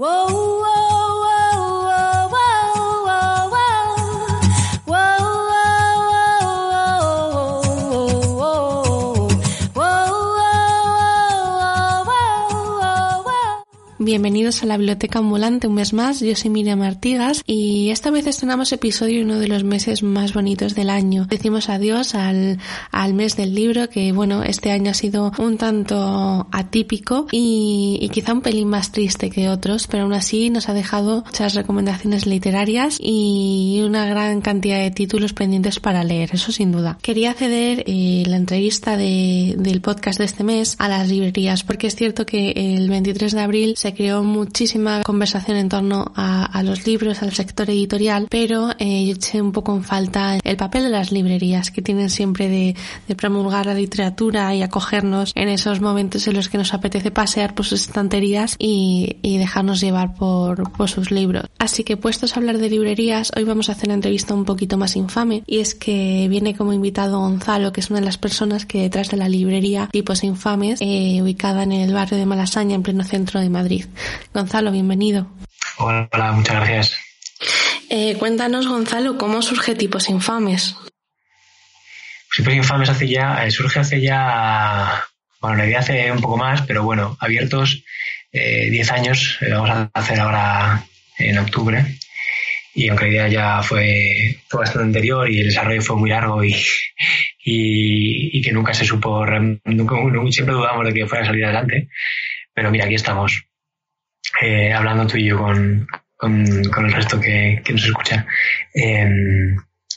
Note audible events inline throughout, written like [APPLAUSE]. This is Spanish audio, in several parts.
Whoa, whoa, whoa. Bienvenidos a la Biblioteca Ambulante un mes más, yo soy Miriam Artigas y esta vez estrenamos episodio uno de los meses más bonitos del año. Decimos adiós al, al mes del libro que bueno, este año ha sido un tanto atípico y, y quizá un pelín más triste que otros, pero aún así nos ha dejado muchas recomendaciones literarias y una gran cantidad de títulos pendientes para leer, eso sin duda. Quería ceder eh, la entrevista de, del podcast de este mes a las librerías porque es cierto que el 23 de abril se creó muchísima conversación en torno a, a los libros, al sector editorial, pero eh, yo eché un poco en falta el papel de las librerías que tienen siempre de, de, promulgar la literatura y acogernos en esos momentos en los que nos apetece pasear por sus estanterías y, y dejarnos llevar por, por sus libros. Así que puestos a hablar de librerías, hoy vamos a hacer una entrevista un poquito más infame y es que viene como invitado Gonzalo, que es una de las personas que detrás de la librería Tipos Infames, eh, ubicada en el barrio de Malasaña, en pleno centro de Madrid. Gonzalo, bienvenido. Hola, hola muchas gracias. Eh, cuéntanos, Gonzalo, ¿cómo surge Tipos Infames? Tipos Infames hace ya, eh, surge hace ya, bueno, en realidad hace un poco más, pero bueno, abiertos 10 eh, años, eh, vamos a hacer ahora en octubre. Y aunque la idea ya fue, fue bastante anterior y el desarrollo fue muy largo y, y, y que nunca se supo, nunca, siempre dudamos de que fuera a salir adelante. Pero mira, aquí estamos eh, hablando tú y yo con, con, con el resto que, que nos escucha. Eh,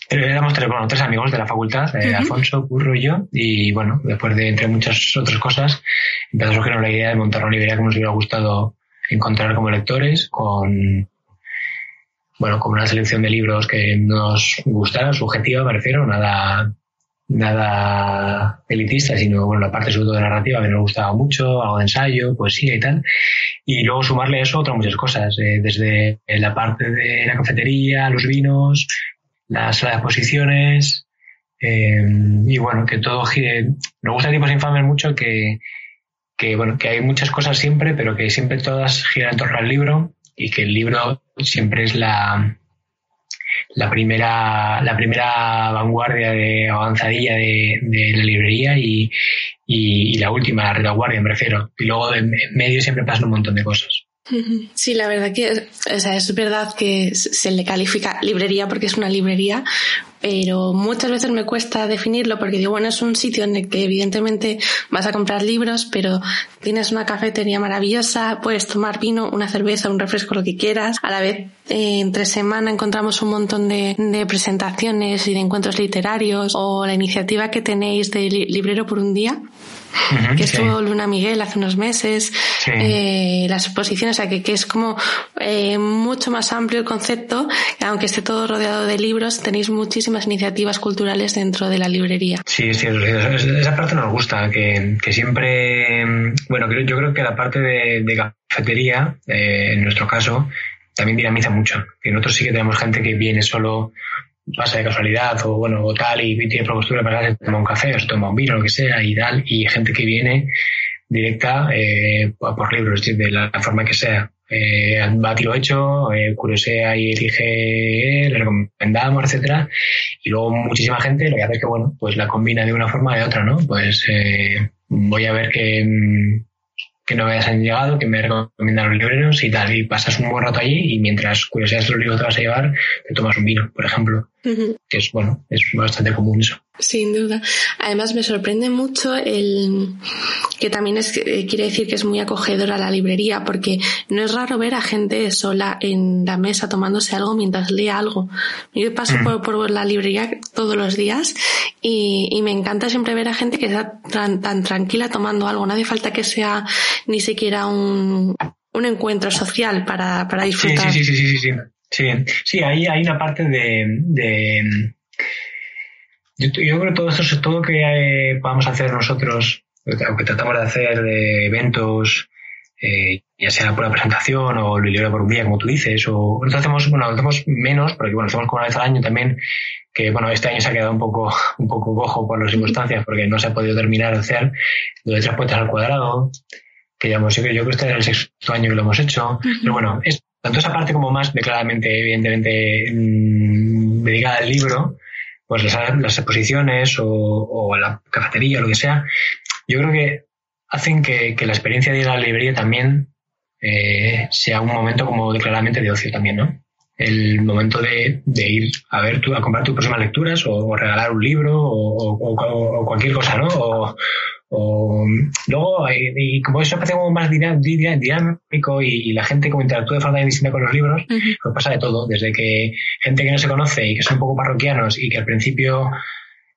éramos tres, bueno, tres amigos de la facultad, eh, uh -huh. Alfonso, Curro y yo, y bueno, después de entre muchas otras cosas, empezó a surgir la idea de montar una librería que nos hubiera gustado encontrar como lectores, con bueno, con una selección de libros que nos gustara, subjetiva, me refiero, nada, nada elitista, sino bueno, la parte sobre todo de narrativa que nos gustaba mucho, algo de ensayo, poesía y tal. Y luego sumarle a eso otras muchas cosas, eh, desde la parte de la cafetería, los vinos, la sala de exposiciones, eh, y bueno, que todo gire. Nos gusta Tipos Infames mucho que, que, bueno, que hay muchas cosas siempre, pero que siempre todas giran en torno al libro y que el libro siempre es la, la primera, la primera vanguardia de avanzadilla de, de la librería y, y, la última, la retaguardia, me refiero. Y luego en medio siempre pasan un montón de cosas. Sí, la verdad que o sea, es verdad que se le califica librería porque es una librería, pero muchas veces me cuesta definirlo porque digo, bueno, es un sitio en el que evidentemente vas a comprar libros, pero tienes una cafetería maravillosa, puedes tomar vino, una cerveza, un refresco, lo que quieras. A la vez, eh, entre semana encontramos un montón de, de, presentaciones y de encuentros literarios o la iniciativa que tenéis de Librero por un día. Uh -huh, que estuvo sí. Luna Miguel hace unos meses, sí. eh, las exposiciones, o sea, que, que es como eh, mucho más amplio el concepto, aunque esté todo rodeado de libros, tenéis muchísimas iniciativas culturales dentro de la librería. Sí, sí, esa parte nos gusta, que, que siempre, bueno, yo creo que la parte de, de cafetería, eh, en nuestro caso, también dinamiza mucho. Que nosotros sí que tenemos gente que viene solo pasa de casualidad o bueno o tal y tiene propostura para se toma un café o se toma un vino lo que sea y tal y gente que viene directa eh, por libros de la, forma que sea. Eh, va a tiro hecho eh, curiosea y elige le recomendamos etcétera y luego muchísima gente lo que hace es que bueno pues la combina de una forma o de otra no pues eh, voy a ver que que novedades han llegado, que me recomiendan los libreros y tal, y pasas un buen rato allí y mientras curiosidades los libros te vas a llevar, te tomas un vino, por ejemplo, uh -huh. que es, bueno, es bastante común eso. Sin duda. Además me sorprende mucho el que también es, eh, quiere decir que es muy acogedora la librería, porque no es raro ver a gente sola en la mesa tomándose algo mientras lee algo. Yo paso mm. por, por, la librería todos los días y, y, me encanta siempre ver a gente que está tan, tan tranquila tomando algo. No hace falta que sea ni siquiera un, un encuentro social para, para disfrutar. Sí, sí, sí, sí, sí, sí. Sí, ahí hay una parte de, de yo, creo que todo esto, todo que eh, podamos hacer nosotros, o que tratamos de hacer de eventos, eh, ya sea por la presentación o el libro por un día, como tú dices, o nosotros hacemos, bueno, hacemos menos, porque bueno, hacemos como una vez al año también, que bueno, este año se ha quedado un poco, [LAUGHS] un poco cojo por las circunstancias, porque no se ha podido terminar de hacer lo de tres puertas al cuadrado, que ya hemos, yo creo que este es el sexto año que lo hemos hecho, pero bueno, es tanto esa parte como más declaradamente, evidentemente, mmm, dedicada al libro, pues las, exposiciones o, la cafetería, lo que sea, yo creo que hacen que, la experiencia de ir a la librería también eh, sea un momento como claramente de ocio también, ¿no? El momento de, ir a ver, a comprar tus próximas lecturas o, regalar un libro o, cualquier cosa, ¿no? O, luego, y, como eso parece como más dinámico y, la gente como interactúa de forma distinta con los libros, pues pasa de todo, desde que gente que no se conoce y que son un poco parroquianos y que al principio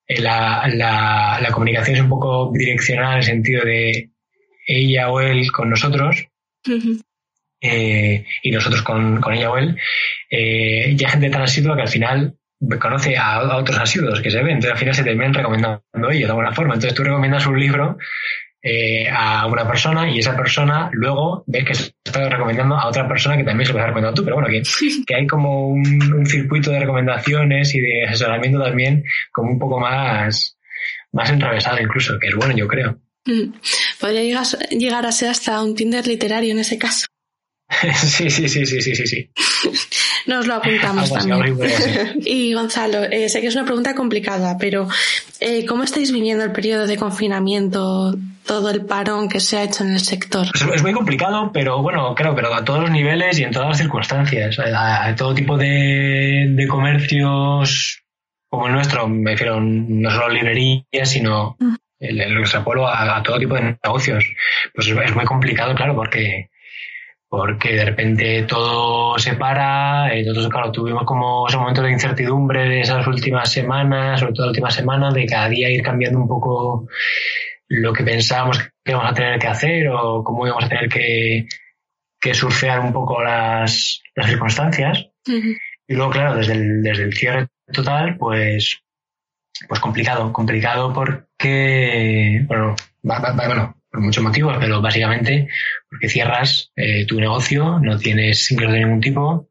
eh, la, la, comunicación es un poco direccional en el sentido de ella o él con nosotros, eh, y nosotros con, con, ella o él, eh, ya gente tan asidua que al final conoce a, otros asiduos que se ven, entonces al final se terminan recomendando ellos de alguna forma. Entonces tú recomiendas un libro eh, a una persona y esa persona luego ves que se está recomendando a otra persona que también se lo está recomendando tú, pero bueno, que, que hay como un, circuito de recomendaciones y de asesoramiento también como un poco más, más enrevesado incluso, que es bueno yo creo. Mm. Podría llegar a ser hasta un Tinder literario en ese caso. [LAUGHS] sí, sí, sí, sí, sí, sí, sí. [LAUGHS] Nos lo apuntamos también. [LAUGHS] y Gonzalo, eh, sé que es una pregunta complicada, pero eh, ¿cómo estáis viviendo el periodo de confinamiento, todo el parón que se ha hecho en el sector? Pues es muy complicado, pero bueno, creo, pero a todos los niveles y en todas las circunstancias. A, todo tipo de, de, comercios como el nuestro, me refiero no solo librerías, sino mm. el, el, extrapolo a, a, todo tipo de negocios. Pues es muy complicado, claro, porque porque de repente todo se para, nosotros claro, tuvimos como esos momentos de incertidumbre de esas últimas semanas, sobre todo la última semana, de cada día ir cambiando un poco lo que pensábamos que íbamos a tener que hacer o cómo íbamos a tener que, que surfear un poco las, las circunstancias. Y luego, claro, desde el, desde el cierre total, pues, pues complicado, complicado porque, bueno, bueno, por muchos motivos, pero básicamente porque cierras eh, tu negocio, no tienes ingresos de ningún tipo.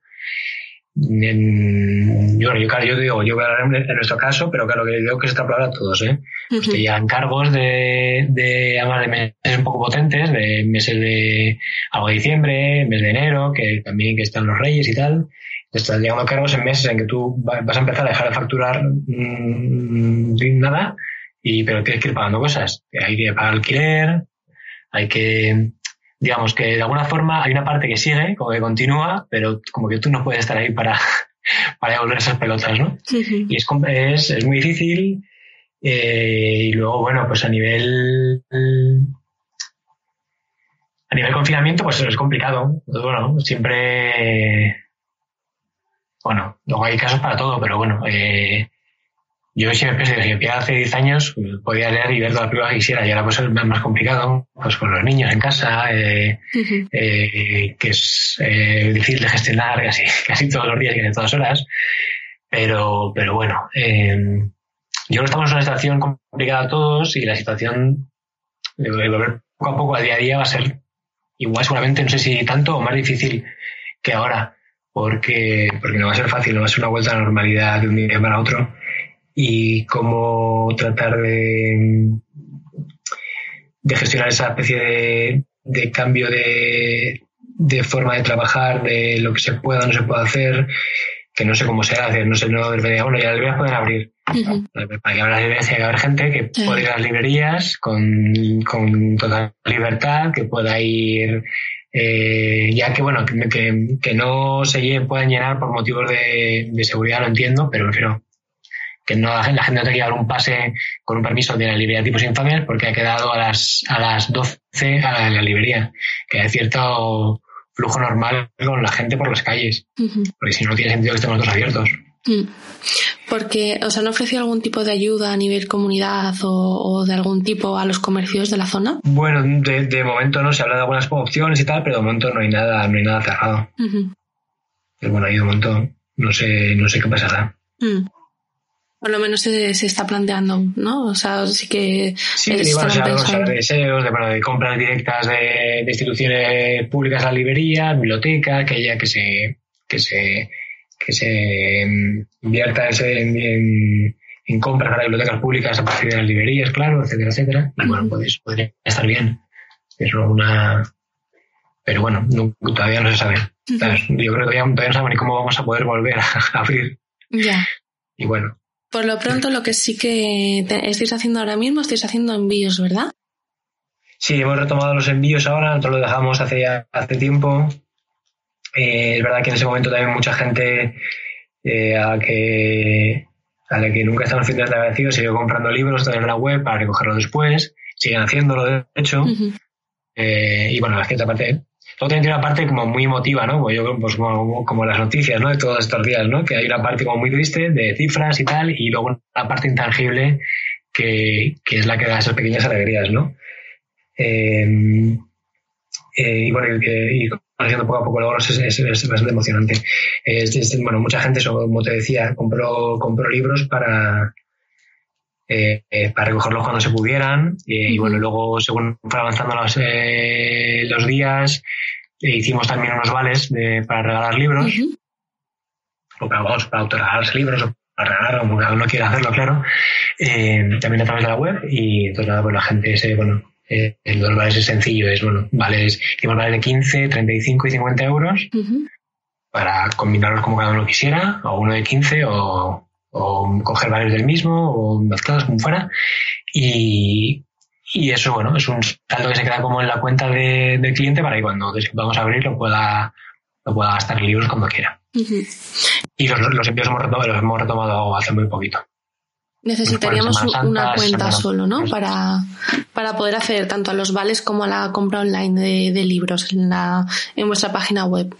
yo, yo, claro, yo digo, yo voy a hablar en, nuestro caso, pero claro, que digo que se extrapola a todos, ¿eh? Pues te llegan cargos de, de, además de meses un poco potentes, de meses de algo de diciembre, mes de enero, que también que están los reyes y tal. Te están llegando cargos en meses en que tú vas a empezar a dejar de facturar mmm, nada, y, pero tienes que ir pagando cosas. Hay que pagar alquiler, hay que, digamos que de alguna forma hay una parte que sigue, como que continúa, pero como que tú no puedes estar ahí para, [LAUGHS] para devolver esas pelotas, ¿no? Y es, es, es, muy difícil. Eh, y luego, bueno, pues a nivel a nivel confinamiento, pues es complicado. Pues bueno, siempre bueno, luego hay casos para todo, pero bueno, eh, yo siempre pensé que hace 10 años podía leer y ver todas las películas que quisiera y ahora pues es más complicado, pues con los niños en casa, eh, eh, que es eh, difícil de gestionar casi, [LAUGHS] casi todos los días y en todas horas. Pero, pero bueno, yo creo que estamos en una situación complicada a todos y la situación de volver poco a poco al día a día va a ser igual seguramente, no sé si tanto o más difícil que ahora, porque, porque no va a ser fácil, no va a ser una vuelta a la normalidad de un día para otro y cómo tratar de, de gestionar esa especie de, cambio de, de, forma de trabajar, de lo que se pueda o no se puede hacer, que no sé cómo se hace, no sé, no debería, bueno, ya las librerías pueden abrir. Para que abra las librerías hay que haber gente que pueda ir a las librerías con, con total libertad, que pueda ir eh, ya que bueno, que, que, no se puedan llenar por motivos de, de seguridad, lo entiendo, pero prefiero que no, [LAUGHS] la gente no tenga que llevar un pase con un permiso de la librería tipos infames porque ha quedado a las, a las 12 a la, librería, que hay cierto flujo normal con la gente por las calles, porque si no, no tiene sentido que estemos todos abiertos. Mm. Porque, o sea, ¿no ofreció algún tipo de ayuda a nivel comunidad o, de algún tipo a los comercios de la zona? Bueno, de, momento no se habla de algunas opciones y tal, pero de momento no hay nada, no hay nada cerrado. Pero bueno, hay un montón. No sé, no sé qué pasará. Mm. Por lo menos se, está planteando, ¿no? O sea, sí que. Sí, bueno, se de deseos, de, bueno, de compras directas de, instituciones públicas a la librería, biblioteca, que haya que se, que se que se invierta ese en, en, compras para bibliotecas públicas a partir de las librerías, claro, etcétera, etcétera. Y bueno, pues podría estar bien. Es una... Pero bueno, todavía no se sabe. Yo creo que todavía, no saben ni cómo vamos a poder volver a, [LAUGHS] abrir. Ya. Y bueno. Por lo pronto, lo que sí que estáis haciendo ahora mismo, estáis haciendo envíos, ¿verdad? Sí, hemos retomado los envíos ahora, nosotros lo dejamos hace ya hace tiempo eh, es verdad que en ese momento también mucha gente eh, a, que, a la que nunca están haciendo agradecido siguió comprando libros en la web para recogerlos después, siguen haciéndolo de hecho. Eh, y bueno, la cierta parte, luego tiene una parte como muy emotiva, ¿no? Pues yo pues como, como, las noticias, ¿no? De todos estos días, ¿no? Que hay una parte como muy triste de cifras y tal, y luego la parte intangible que, que es la que da esas pequeñas alegrías, ¿no? y bueno, y, haciendo poco a poco logros es, es, bastante emocionante. bueno, mucha gente, como te decía, compró, compró libros para, eh, eh, para recogerlos cuando se pudieran. y bueno, luego, según fue avanzando los, eh, los días, hicimos también unos vales para regalar libros. O para, vamos, para autoregalarse libros o para regalar, como cada uno quiera hacerlo, claro. también a través de la web. Y entonces nada, pues la gente se, bueno, eh, el dos vales es sencillo, es bueno, vales, vale de 15, 35 y 50 euros para combinarlos como cada uno quisiera, o uno de 15 o, o coger vales del mismo o mezclados como fuera. Y, y eso, bueno, es un saldo que se queda como en la cuenta de, del cliente para que cuando vamos a abrir lo pueda, lo pueda gastar en libros cuando quiera. Y los, los envíos hemos retomado, los hemos retomado hace muy poquito. Necesitaríamos una cuenta solo, ¿no? Para, para poder acceder tanto a los vales como a la compra online de, de libros en, la, en vuestra página web.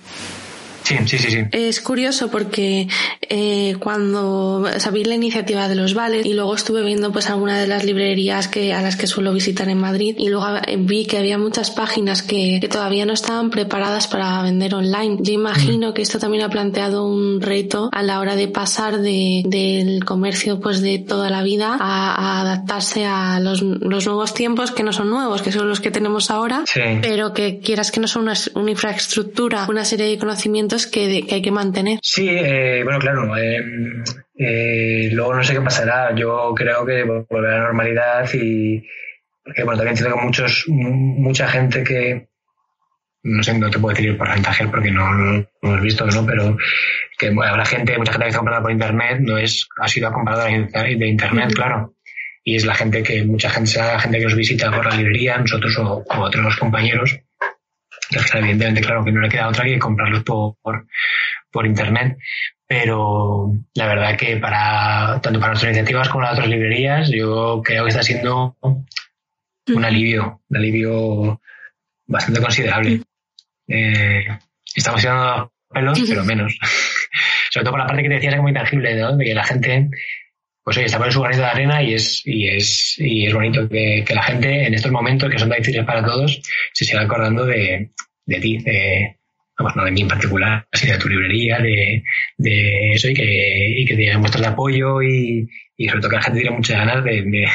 Sí, sí, sí, Es curioso porque eh, cuando sabí la iniciativa de los vales y luego estuve viendo pues algunas de las librerías que a las que suelo visitar en Madrid y luego vi que había muchas páginas que, todavía no estaban preparadas para vender online. Yo imagino que esto también ha planteado un reto a la hora de pasar de, del comercio pues de toda la vida a, adaptarse a los, los, nuevos tiempos que no son nuevos, que son los que tenemos ahora, pero que quieras que no son una, una infraestructura, una serie de conocimientos que, hay que mantener. Sí, eh, bueno, claro. Eh, eh, luego no sé qué pasará. Yo creo que volverá a la normalidad y porque bueno, también entiendo que muchos, mucha gente que no sé, no te puedo decir el porcentaje porque no, lo hemos visto, ¿no? Pero que habrá gente, mucha gente que está comprando por internet, no es, ha sido comprado de internet, claro. Y es la gente que, mucha gente, la gente que nos visita por la librería, nosotros o, o otros compañeros, evidentemente, claro que no le queda otra que comprarlos por, por, internet. Pero la verdad que para, tanto para nuestras iniciativas como las otras librerías, yo creo que está siendo un alivio, un alivio bastante considerable. Eh, estamos tirando pelos, pero [LAUGHS] menos. [LAUGHS] Sobre todo por la parte que te decías, es muy tangible, ¿no? De que la gente pues oye, está en su granito de arena y es, y es, y es bonito que, que, la gente en estos momentos que son tan difíciles para todos se siga acordando de, de ti, de, vamos, no de mí en particular, sino de tu librería, de, de eso y que, y que te muestras de apoyo y, y sobre todo que la gente tiene muchas ganas de,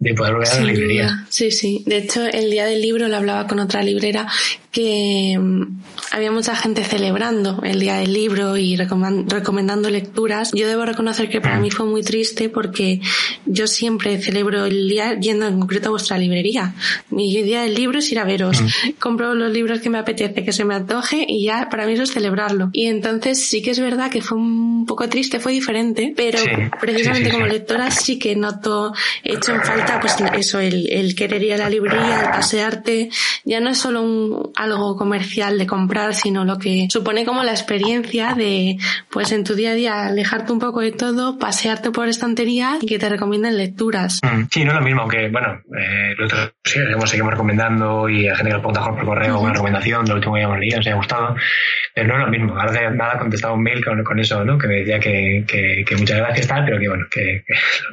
de, poder volver a la librería. Sí, sí. De hecho, el día del libro lo hablaba con otra librera que mm, había mucha gente celebrando el día del libro y recomendando lecturas. Yo debo reconocer que para mí fue muy triste porque yo siempre celebro el día yendo en concreto a vuestra librería. Mi día del libro es ir a veros. Mm. Compro los libros que me apetece, que se me antoje y ya para mí eso es celebrarlo. Y entonces sí que es verdad que fue un poco triste, fue diferente, pero precisamente como le lectora sí que noto, he hecho en falta pues eso, el, el querer ir a la librería, el pasearte, ya no es solo un, algo comercial de comprar, sino lo que supone como la experiencia de, pues en tu día a día, alejarte un poco de todo, pasearte por estanterías y que te recomienden lecturas. Mm, sí, no es lo mismo, aunque bueno, eh, nosotros sí, seguimos, recomendando y a gente que lo pregunta por correo una recomendación de lo último que hayamos leído, nos haya gustado, pero no es lo mismo. Ahora nada contestado un mail con, con eso, ¿no? Que me decía que, que, que muchas gracias tal, pero que bueno, que,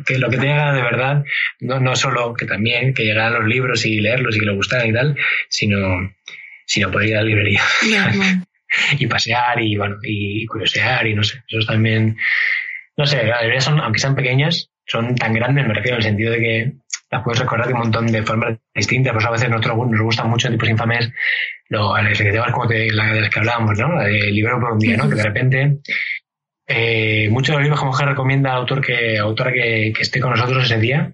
que, lo que te haga de verdad, no, no solo que también, que llegaran los libros y leerlos y que le gustaran y tal, sino, sino poder ir a la librería. [LAUGHS] y pasear y bueno, y curiosear y no sé, eso también, no sé, las librerías son, aunque sean pequeñas, son tan grandes, me refiero en el sentido de que las puedes recordar de un montón de formas distintas, pues a veces nosotros nos gustan mucho tipos infames lo, las como de las que hablábamos, ¿no? El libro por un día, ¿no? Que de repente eh, muchos de los libros que mujer recomienda autor que, autora que, que esté con nosotros ese día.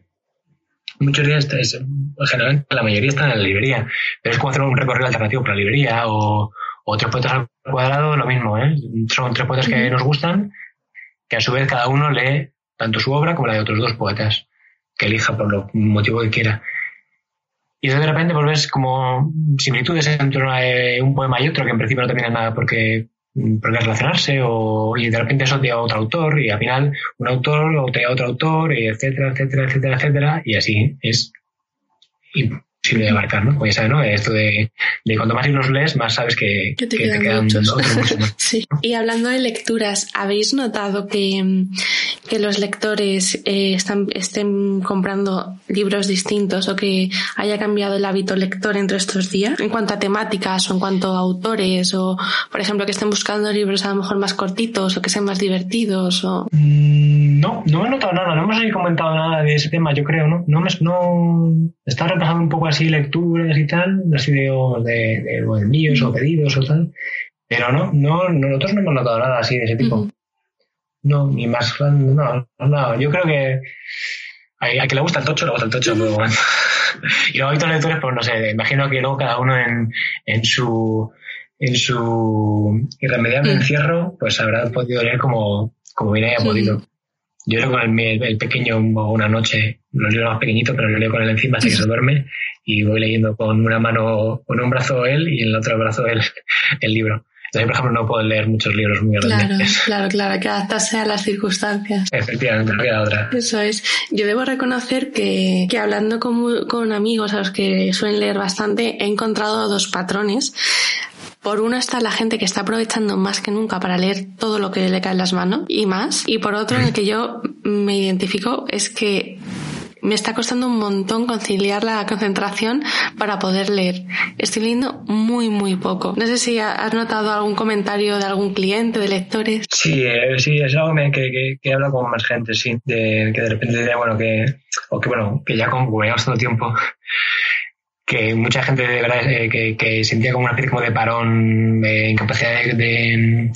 Muchos días, es, generalmente la mayoría están en la librería, pero es como hacer un recorrido alternativo por la librería o, o tres poetas al cuadrado, lo mismo, ¿eh? Son tres poetas que nos gustan, que a su vez cada uno lee tanto su obra como la de otros dos poetas, que elija por lo motivo que quiera. Y de repente pues ves como similitudes entre un poema y otro, que en principio no terminan nada porque porque relacionarse o y de repente eso te a otro autor y al final un autor o te a otro autor y etcétera etcétera etcétera etcétera y así es imposible de abarcar ¿no? Pues ya sabes, ¿no? Esto de, de cuanto más libros lees, más sabes que, te, quedan, muchos. [LAUGHS] sí. Y hablando de lecturas, ¿habéis notado que, que los lectores eh, están, estén comprando libros distintos o que haya cambiado el hábito lector entre estos días? En cuanto a temáticas o en cuanto a autores o, por ejemplo, que estén buscando libros a lo mejor más cortitos o que sean más divertidos o... Mm, no, no he notado nada, no hemos comentado nada de ese tema, yo creo, ¿no? No, me, no... Está repasando un poco así lecturas y tal, así de, de, de, envíos o pedidos o tal. Pero no, no, nosotros no hemos notado nada así de ese tipo. No, ni más, no, no, yo creo que a, que le gusta el tocho, le gusta el tocho, pero bueno. [LAUGHS] y luego hay otros lectores, pues no sé, imagino que luego cada uno en, en su en su irremediable encierro, pues habrá podido leer como, como bien haya podido. Yo leo con el, el pequeño una noche, lo leo más pequeñito, pero lo leo con él encima hasta que se duerme y voy leyendo con una mano, con un brazo él y en el otro brazo él el libro. Entonces, por ejemplo, no puedo leer muchos libros muy grandes. Claro, [LAUGHS] claro, claro, que adaptarse a las circunstancias. Efectivamente, no queda otra. Eso es. Yo debo reconocer que, que hablando con, con amigos a los que suelen leer bastante, he encontrado dos patrones. Por uno está la gente que está aprovechando más que nunca para leer todo lo que le cae en las manos y más. Y por otro, en el que yo me identifico, es que me está costando un montón conciliar la concentración para poder leer. Estoy leyendo muy, muy poco. No sé si has notado algún comentario de algún cliente, de lectores. Sí, eh, sí, es algo que, que, que hablo con más gente, sí, de, que de repente, bueno, que, o que bueno, que ya con, como todo el tiempo, que mucha gente de verdad eh, que, que, sentía como una especie como de parón, de incapacidad de,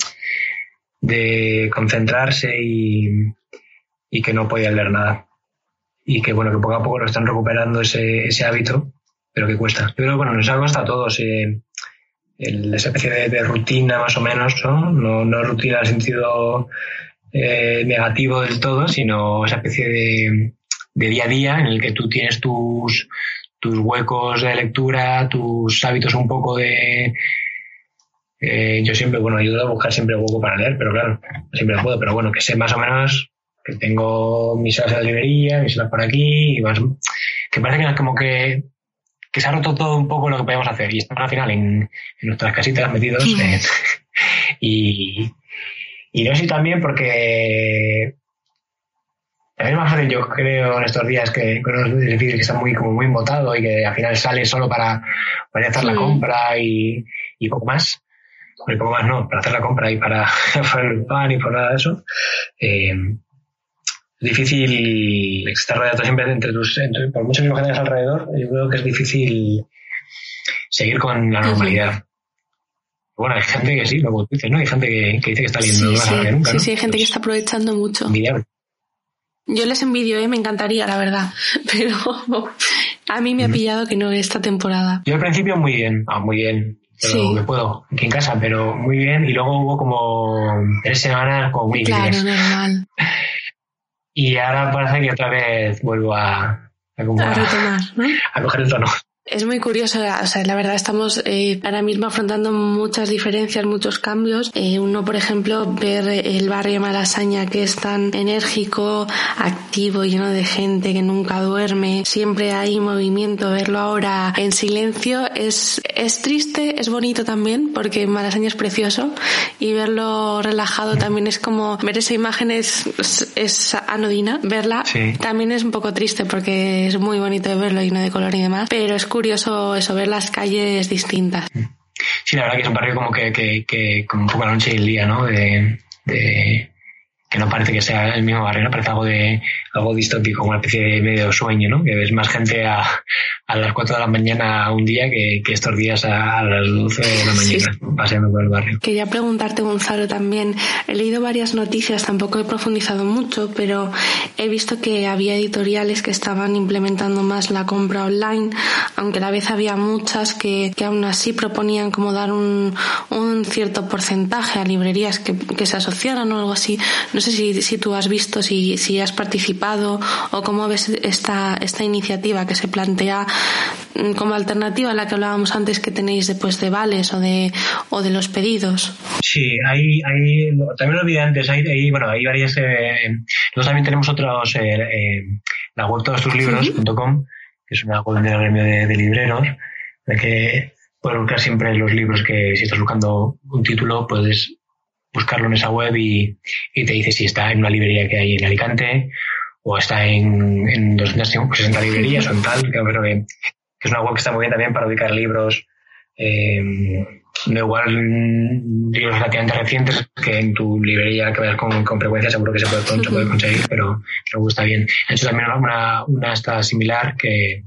de, concentrarse y, y que no podía leer nada y que bueno, que poco a poco lo están recuperando ese, ese hábito, pero que cuesta. Yo creo que bueno, nos ha costado a todos eh, esa especie de, rutina más o menos, ¿no? No, rutina en sentido eh, negativo del todo, sino esa especie de, de día a día en el que tú tienes tus, tus huecos de lectura, tus hábitos un poco de... Eh, yo siempre, bueno, ayudo a buscar siempre hueco para leer, pero claro, siempre puedo, pero bueno, que sé más o menos que tengo mis horas de librería, mis horas por aquí, y más, que parece que es como que, que se ha roto todo un poco lo que podemos hacer y estamos al final en, en nuestras casitas metidos. Eh, [LAUGHS] y, y no sé también porque es más fácil, yo creo, en estos días que, es difícil que está muy, como muy embotado y que al final sale solo para, para hacer la compra y, y poco más. Y poco más no, para hacer la compra y para, [LAUGHS] para el pan y por nada de eso. Eh, difícil estar rodeado siempre entre tus, por mucho que tengas alrededor, yo creo que es difícil seguir con la normalidad. Bueno, hay gente que sí, lo dice, ¿no? Hay gente que, que dice que está leyendo más sí, nunca. Sí, sí, hay gente que está aprovechando mucho. Yo les envidio, ¿eh? me encantaría, la verdad. [LAUGHS] Pero a mí me ha pillado que no esta temporada. Yo al principio muy bien, ah, muy bien. Pero me puedo, aquí en casa, pero muy bien. Y luego hubo como tres semanas como muy Claro, normal. [LAUGHS] Y ahora parece que otra vez vuelvo a, a, a, retomar, ¿no? [LAUGHS] a coger el tono. Es muy curioso, o sea, la verdad estamos eh, ahora mismo afrontando muchas diferencias, muchos cambios. Eh, uno, por ejemplo, ver el barrio Malasaña que es tan enérgico, activo, lleno de gente que nunca duerme, siempre hay movimiento, verlo ahora en silencio es, es triste, es bonito también, porque Malasaña es precioso. Y verlo relajado también es como ver esa imagen es, es anodina, verla también es un poco triste porque es muy bonito verlo lleno de color y demás, pero es curioso eso, ver las calles distintas. Sí, la verdad que es un barrio como que, que, como un poco la noche y el día, ¿no? De, que no parece que sea el mismo barrio, ¿no? Parece algo de algo distópico, una especie de medio sueño, ¿no? Que ves más gente a, a las 4 de la mañana un día que, que estos días a, a, las 12 de la mañana sí. paseando por el barrio. Quería preguntarte, Gonzalo, también. He leído varias noticias, tampoco he profundizado mucho, pero he visto que había editoriales que estaban implementando más la compra online, aunque a la vez había muchas que, que aún así proponían como dar un, un cierto porcentaje a librerías que, que se asociaran o algo así. No sé si, si tú has visto, si, si has participado o cómo ves esta, esta iniciativa que se plantea como alternativa a la que hablábamos antes que tenéis después de vales o de, o de los pedidos? Sí, hay, hay también lo olvidé antes, hay, hay, bueno, hay varias, eh, nosotros también tenemos otros, eh, eh, la web todos tus libros.com, que es una web del gremio de, de libreros, de que puedes buscar siempre los libros que si estás buscando un título puedes buscarlo en esa web y, te dice si está en una librería que hay en Alicante o está en, en 260 librerías o en tal, que creo que, es una web que está muy bien también para ubicar libros, eh, igual libros relativamente recientes que en tu librería que vayas con, con frecuencia seguro que se puede, se puede conseguir, pero me gusta bien. He hecho también una, una esta similar que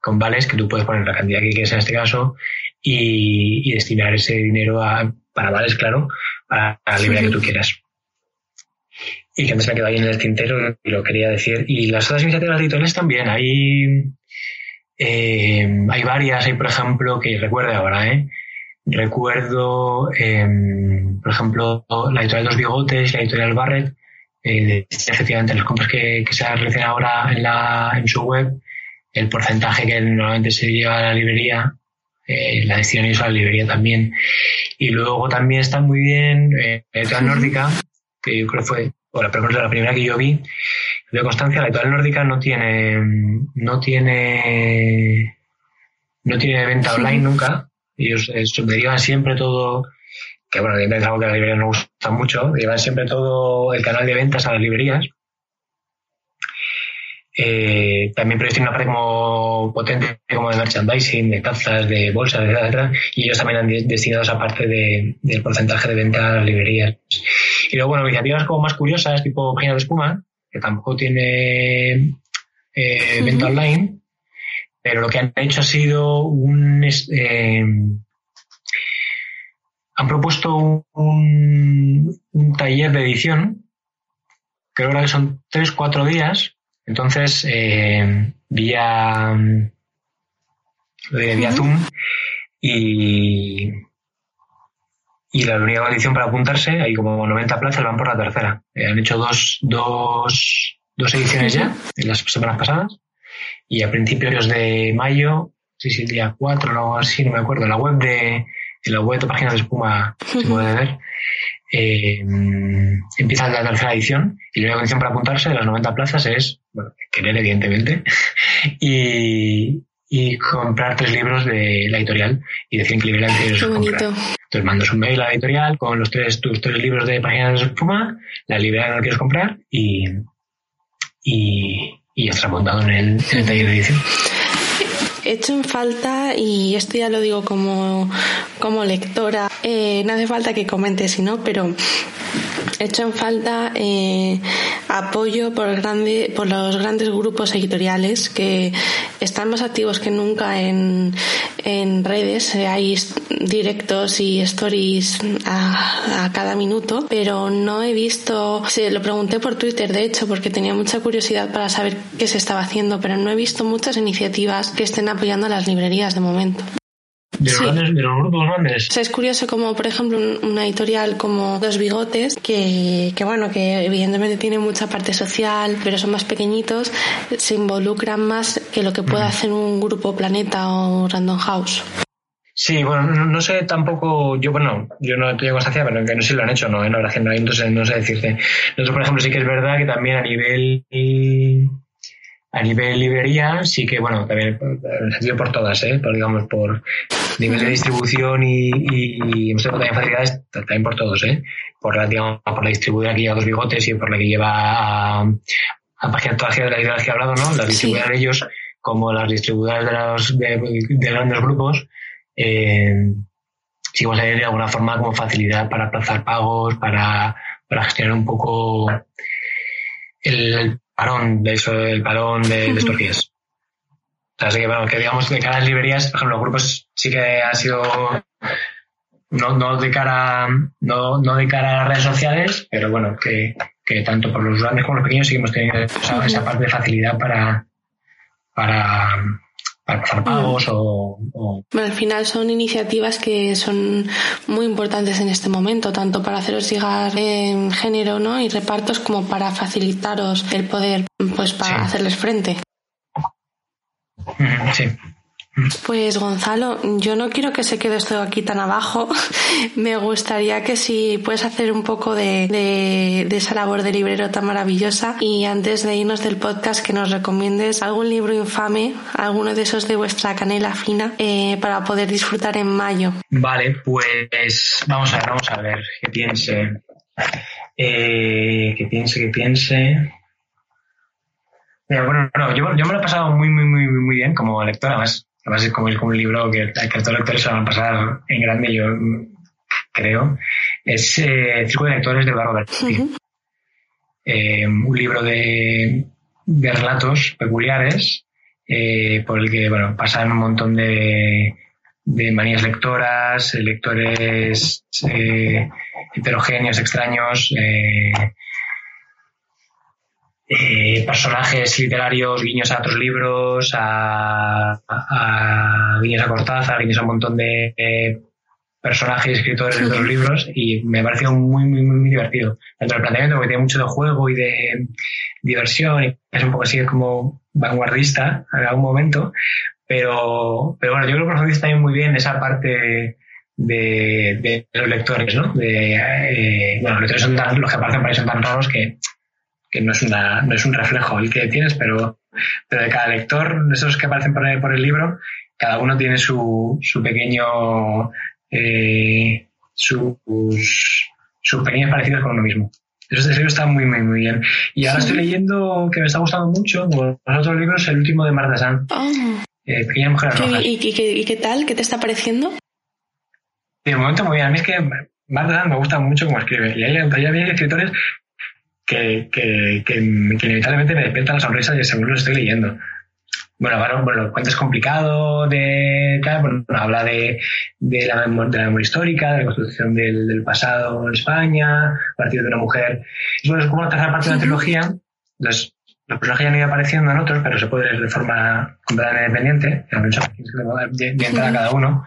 con vales que tú puedes poner la cantidad que quieres en este caso y, y destinar ese dinero a, para vales, claro, a la librería que tú quieras y que antes me quedó ahí en el tintero y lo quería decir. Y las otras iniciativas editoriales también. Hay, eh, hay varias. Hay, por ejemplo, que recuerde ahora, ¿eh? Recuerdo, eh, por ejemplo, la editorial Dos Bigotes, la editorial Barrett, eh, efectivamente las compras que, que se realizan ahora en, la, en su web, el porcentaje que normalmente se lleva a la librería, eh, la destinan ellos a la librería también. Y luego también está muy bien eh, la editorial nórdica, que yo creo fue o la, la primera que yo vi, de Constancia, la editorial nórdica no tiene, no tiene, no tiene venta online nunca. Ellos eh, derivan siempre todo, que bueno, es algo que a las librerías no gusta mucho, derivan siempre todo el canal de ventas a las librerías. Eh, también pero tiene una parte como potente como de merchandising, de tazas, de bolsas, etcétera, y ellos también han destinado esa parte de, del porcentaje de venta a las librerías. Y luego, bueno, iniciativas como más curiosas, tipo Página de Espuma, que tampoco tiene eh, venta uh -huh. online, pero lo que han hecho ha sido un... Eh, han propuesto un, un, taller de edición, creo que son tres, cuatro días, entonces, eh, vía, vía. Zoom y, y la única condición para apuntarse, hay como 90 plazas, van por la tercera. Eh, han hecho dos, dos, dos ediciones ya, en las semanas pasadas, y a principios de mayo, sí, sí, el día 4 o algo así, no me acuerdo, en la web de, en la web de Páginas de Espuma se puede ver, eh, empieza la tercera edición y la única condición para apuntarse de las 90 plazas es, bueno, querer evidentemente, [LAUGHS] y, y comprar tres libros de la editorial y decir que librería quieres comprar. Entonces mandas un mail a la editorial con los tres, tus tres libros de páginas de espuma, la librería no quieres comprar y, y, y está montado en el, en el taller de edición. He hecho en falta, y esto ya lo digo como, como lectora, eh, no hace falta que comentes, sino, pero he hecho en falta eh, apoyo por, grande, por los grandes grupos editoriales que están más activos que nunca en, en redes. Hay directos y stories a, a, cada minuto, pero no he visto, se lo pregunté por Twitter de hecho porque tenía mucha curiosidad para saber qué se estaba haciendo, pero no he visto muchas iniciativas que estén apoyando a las librerías de momento. De, los, grandes, de los grupos grandes. es curioso como, por ejemplo, una editorial como Dos Bigotes, que, que bueno, que evidentemente tiene mucha parte social, pero son más pequeñitos, se involucran más que lo que puede hacer un grupo Planeta o Random House. Sí, bueno, no, sé tampoco, yo bueno, yo no tengo constancia, pero que no sé si lo han hecho, no, ¿eh? no, no, entonces no sé decirte. Nosotros, por ejemplo, sí que es verdad que también a nivel a nivel librería, sí que, bueno, también sentido por todas, ¿eh? Por, digamos, por nivel de distribución y, y, hemos tenido también facilidades, también por todos, ¿eh? Por la, digamos, por la distribuidora que lleva dos bigotes y por la que lleva a, a páginas todas las que he hablado, ¿no? Las distribuidoras ellos, como las distribuidoras de los de, de grandes grupos, eh, sí vamos a de alguna forma como facilidad para aplazar pagos, para, para gestionar un poco el, parón de eso, el parón de, estos días. O sea, que, bueno, que digamos de cara a las librerías, por ejemplo, los grupos sí que ha sido no, no de cara no, no de cara a las redes sociales, pero bueno, que, que tanto por los grandes como los pequeños seguimos teniendo esa, esa parte de facilidad para, para para pasar pagos o, Bueno, al final son iniciativas que son muy importantes en este momento, tanto para haceros llegar en género ¿no? y repartos como para facilitaros el poder pues para hacerles frente. Sí. Pues Gonzalo, yo no quiero que se quede esto aquí tan abajo. [LAUGHS] Me gustaría que si puedes hacer un poco de, de, esa labor de librero tan maravillosa y antes de irnos del podcast que nos recomiendes algún libro infame, alguno de esos de vuestra canela fina, eh, para poder disfrutar en mayo. Vale, pues vamos a ver, vamos a ver, que piense. Eh, que piense, que piense. bueno, yo, yo, me lo he pasado muy, muy, muy, muy bien como lector, además Además es como, es como un libro que, que todos los lectores se van a pasar en grande, yo creo. Es eh, Círculo de Lectores de Eduardo Berti. eh, un libro de, de relatos peculiares eh, por el que bueno, pasan un montón de, de manías lectoras, lectores eh, heterogéneos, extraños, eh, eh, personajes literarios, guiños a otros libros, a, a, guiños a Cortázar, guiños a un montón de personajes y escritores de otros [LAUGHS] libros y me pareció muy, muy, muy, divertido. Dentro del planteamiento, porque tiene mucho de juego y de diversión y es un poco así como vanguardista en algún momento, pero, pero bueno, yo creo que profundiza también muy bien esa parte de, de los lectores, ¿no? De, eh, bueno, los lectores son tan, los que aparecen por ahí son tan raros que que no es, una, no es un reflejo el que tienes, pero, pero de cada lector, de esos que aparecen por el, por el libro, cada uno tiene su, su pequeño, eh, sus, sus pequeños parecidos con uno mismo. Eso libro está muy, muy, muy bien. Y ahora estoy leyendo, que me está gustando mucho, como los otros libros, el último de Marta Sanz. Oh. Eh, Pequeña Mujer ¿Y, y, y, qué tal? ¿Qué te está pareciendo? De momento muy bien. A mí es que Marta Sanz me gusta mucho cómo escribe. Y hay, hay escritores que, que, que, inevitablemente me despierta la sonrisa y según lo estoy leyendo. Bueno, bueno, bueno, el cuento es complicado de bueno, habla de, de, la, de la memoria histórica, de la construcción del, del, pasado en España, a partir de una mujer. Y bueno, es como la tercera parte de la trilogía. Los, los personajes ya han ido apareciendo en otros, pero se puede leer de forma completamente independiente, bien para cada uno.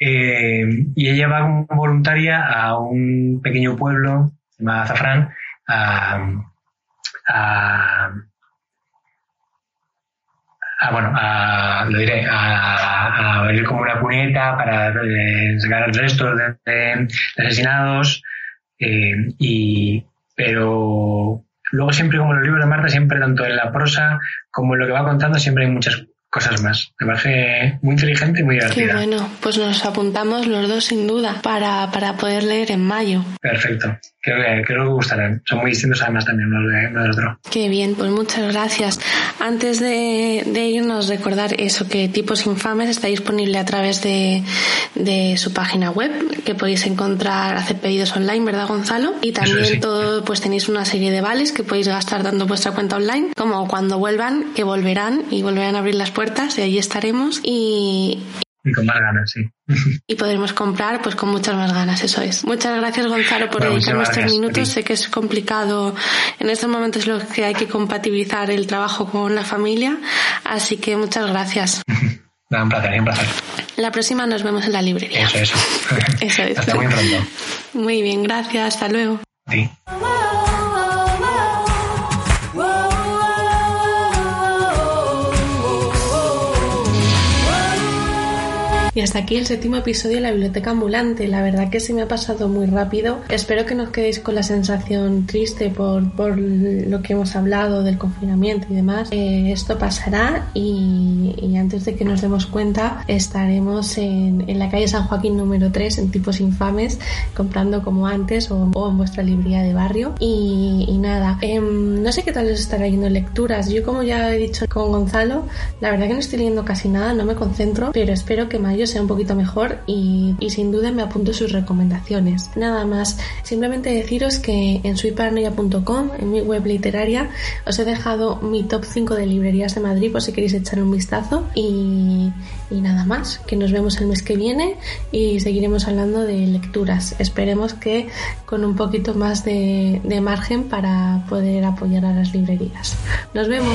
Eh, y ella va como voluntaria a un pequeño pueblo llamado Zafrán, a, a, a bueno, a, lo diré, a, a venir como una cuneta para eh, sacar el resto de, asesinados, eh, y, pero luego siempre como los libros de Marta, siempre tanto en la prosa como en lo que va contando, siempre hay muchas cosas más. Me parece muy inteligente y muy divertida. Qué bueno, pues nos apuntamos los dos sin duda para, para poder leer en mayo. Perfecto, creo que, creo que gustarán. Son muy distintos además también uno, de, del otro. Qué bien, pues muchas gracias. Antes de, de, irnos, recordar eso, que Tipos Infames está disponible a través de, de su página web, que podéis encontrar, hacer pedidos online, ¿verdad Gonzalo? Y también todo, pues tenéis una serie de vales que podéis gastar dando vuestra cuenta online, como cuando vuelvan, que volverán y volverán a abrir las puertas y allí estaremos y, y con más ganas, sí. [LAUGHS] Y podremos comprar pues con muchas más ganas, eso es. Muchas gracias Gonzalo por dedicarme estos minutos. Sé que es complicado en estos momentos lo que hay que compatibilizar el trabajo con la familia, así que muchas gracias. [LAUGHS] un placer, un placer. La próxima nos vemos en la librería. Eso, eso. [LAUGHS] eso es. Hasta muy pronto. Muy bien, gracias. Hasta luego. Sí. Y hasta aquí el séptimo episodio de la biblioteca ambulante. La verdad que se me ha pasado muy rápido. Espero que no os quedéis con la sensación triste por, lo que hemos hablado del confinamiento y demás. Eh, esto pasará y, antes de que nos demos cuenta estaremos en, la calle San Joaquín número 3 en tipos infames comprando como antes o, en vuestra librería de barrio. Y, nada, em, no sé qué tal os estará yendo lecturas. Yo como ya he dicho con Gonzalo, la verdad que no estoy leyendo casi nada, no me concentro, pero espero que Mayo sea un poquito mejor y, sin duda me apunto sus recomendaciones. Nada más, simplemente deciros que en suiparnoia.com, en mi web literaria, os he dejado mi top 5 de librerías de Madrid por si queréis echar un vistazo y, nada más, que nos vemos el mes que viene y seguiremos hablando de lecturas. Esperemos que con un poquito más de margen para poder apoyar a las librerías. Nos vemos.